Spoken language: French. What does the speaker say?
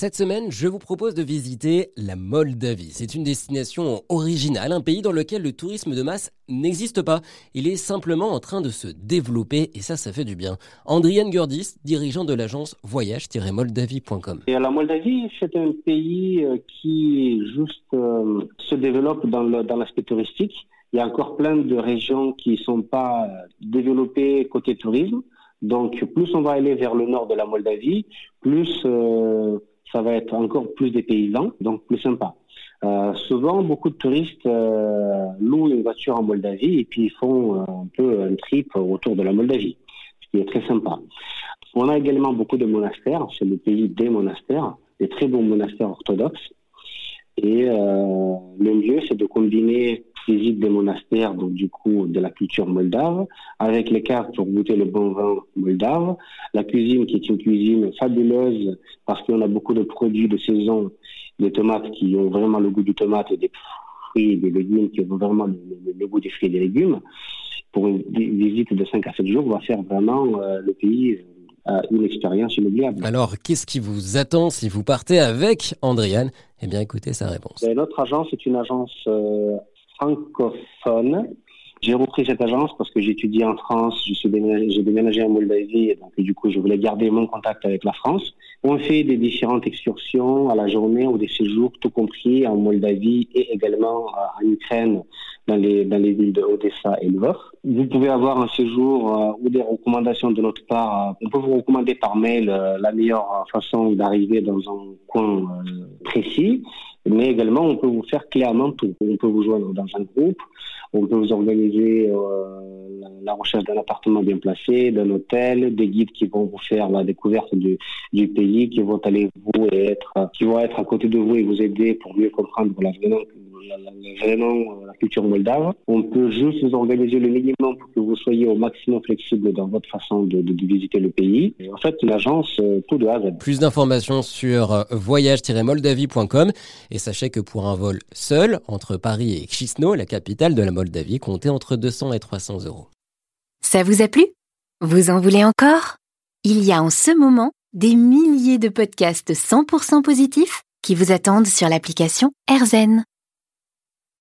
Cette semaine, je vous propose de visiter la Moldavie. C'est une destination originale, un pays dans lequel le tourisme de masse n'existe pas. Il est simplement en train de se développer et ça, ça fait du bien. Andrian Gurdis, dirigeant de l'agence voyage-moldavie.com. La Moldavie, c'est un pays euh, qui juste euh, se développe dans l'aspect touristique. Il y a encore plein de régions qui ne sont pas euh, développées côté tourisme. Donc, plus on va aller vers le nord de la Moldavie, plus ça va être encore plus des paysans, donc plus sympa. Euh, souvent, beaucoup de touristes euh, louent une voiture en Moldavie et puis ils font euh, un peu un trip autour de la Moldavie, ce qui est très sympa. On a également beaucoup de monastères, c'est le pays des monastères, des très bons monastères orthodoxes. Et le mieux, c'est de combiner visite des monastères, donc du coup de la culture moldave, avec les cartes pour goûter le bon vin moldave, la cuisine qui est une cuisine fabuleuse parce qu'on a beaucoup de produits de saison, des tomates qui ont vraiment le goût du tomate et des fruits et des légumes qui ont vraiment le, goût des fruits et des légumes. Pour une visite de 5 à 7 jours, on va faire vraiment euh, le pays une expérience inoubliable. Alors, qu'est-ce qui vous attend si vous partez avec Andriane Eh bien, écoutez sa réponse. Ben, notre agence est une agence euh, francophone. J'ai repris cette agence parce que étudié en France, j'ai déménagé, déménagé en Moldavie, et donc du coup, je voulais garder mon contact avec la France. On fait des différentes excursions à la journée ou des séjours, tout compris en Moldavie et également en Ukraine, dans les, dans les villes de Odessa et Lvov. Vous pouvez avoir un séjour euh, ou des recommandations de notre part. On peut vous recommander par mail euh, la meilleure façon d'arriver dans un coin euh, précis, mais également on peut vous faire clairement tout. On peut vous joindre dans un groupe, on peut vous organiser la recherche d'un appartement bien placé, d'un hôtel, des guides qui vont vous faire la découverte du, du pays, qui vont aller vous et être, qui vont être à côté de vous et vous aider pour mieux comprendre la, vraiment la culture moldave. On peut juste vous organiser le minimum pour que vous soyez au maximum flexible dans votre façon de, visiter le pays. en fait, l'agence, euh, tout de A à Z. Plus d'informations sur euh, voyage-moldavie.com et sachez que pour un vol seul entre Paris et Chisinau, la capitale de la Moldavie, comptez entre 200 et 300 euros. Ça vous a plu? Vous en voulez encore? Il y a en ce moment des milliers de podcasts 100% positifs qui vous attendent sur l'application AirZen.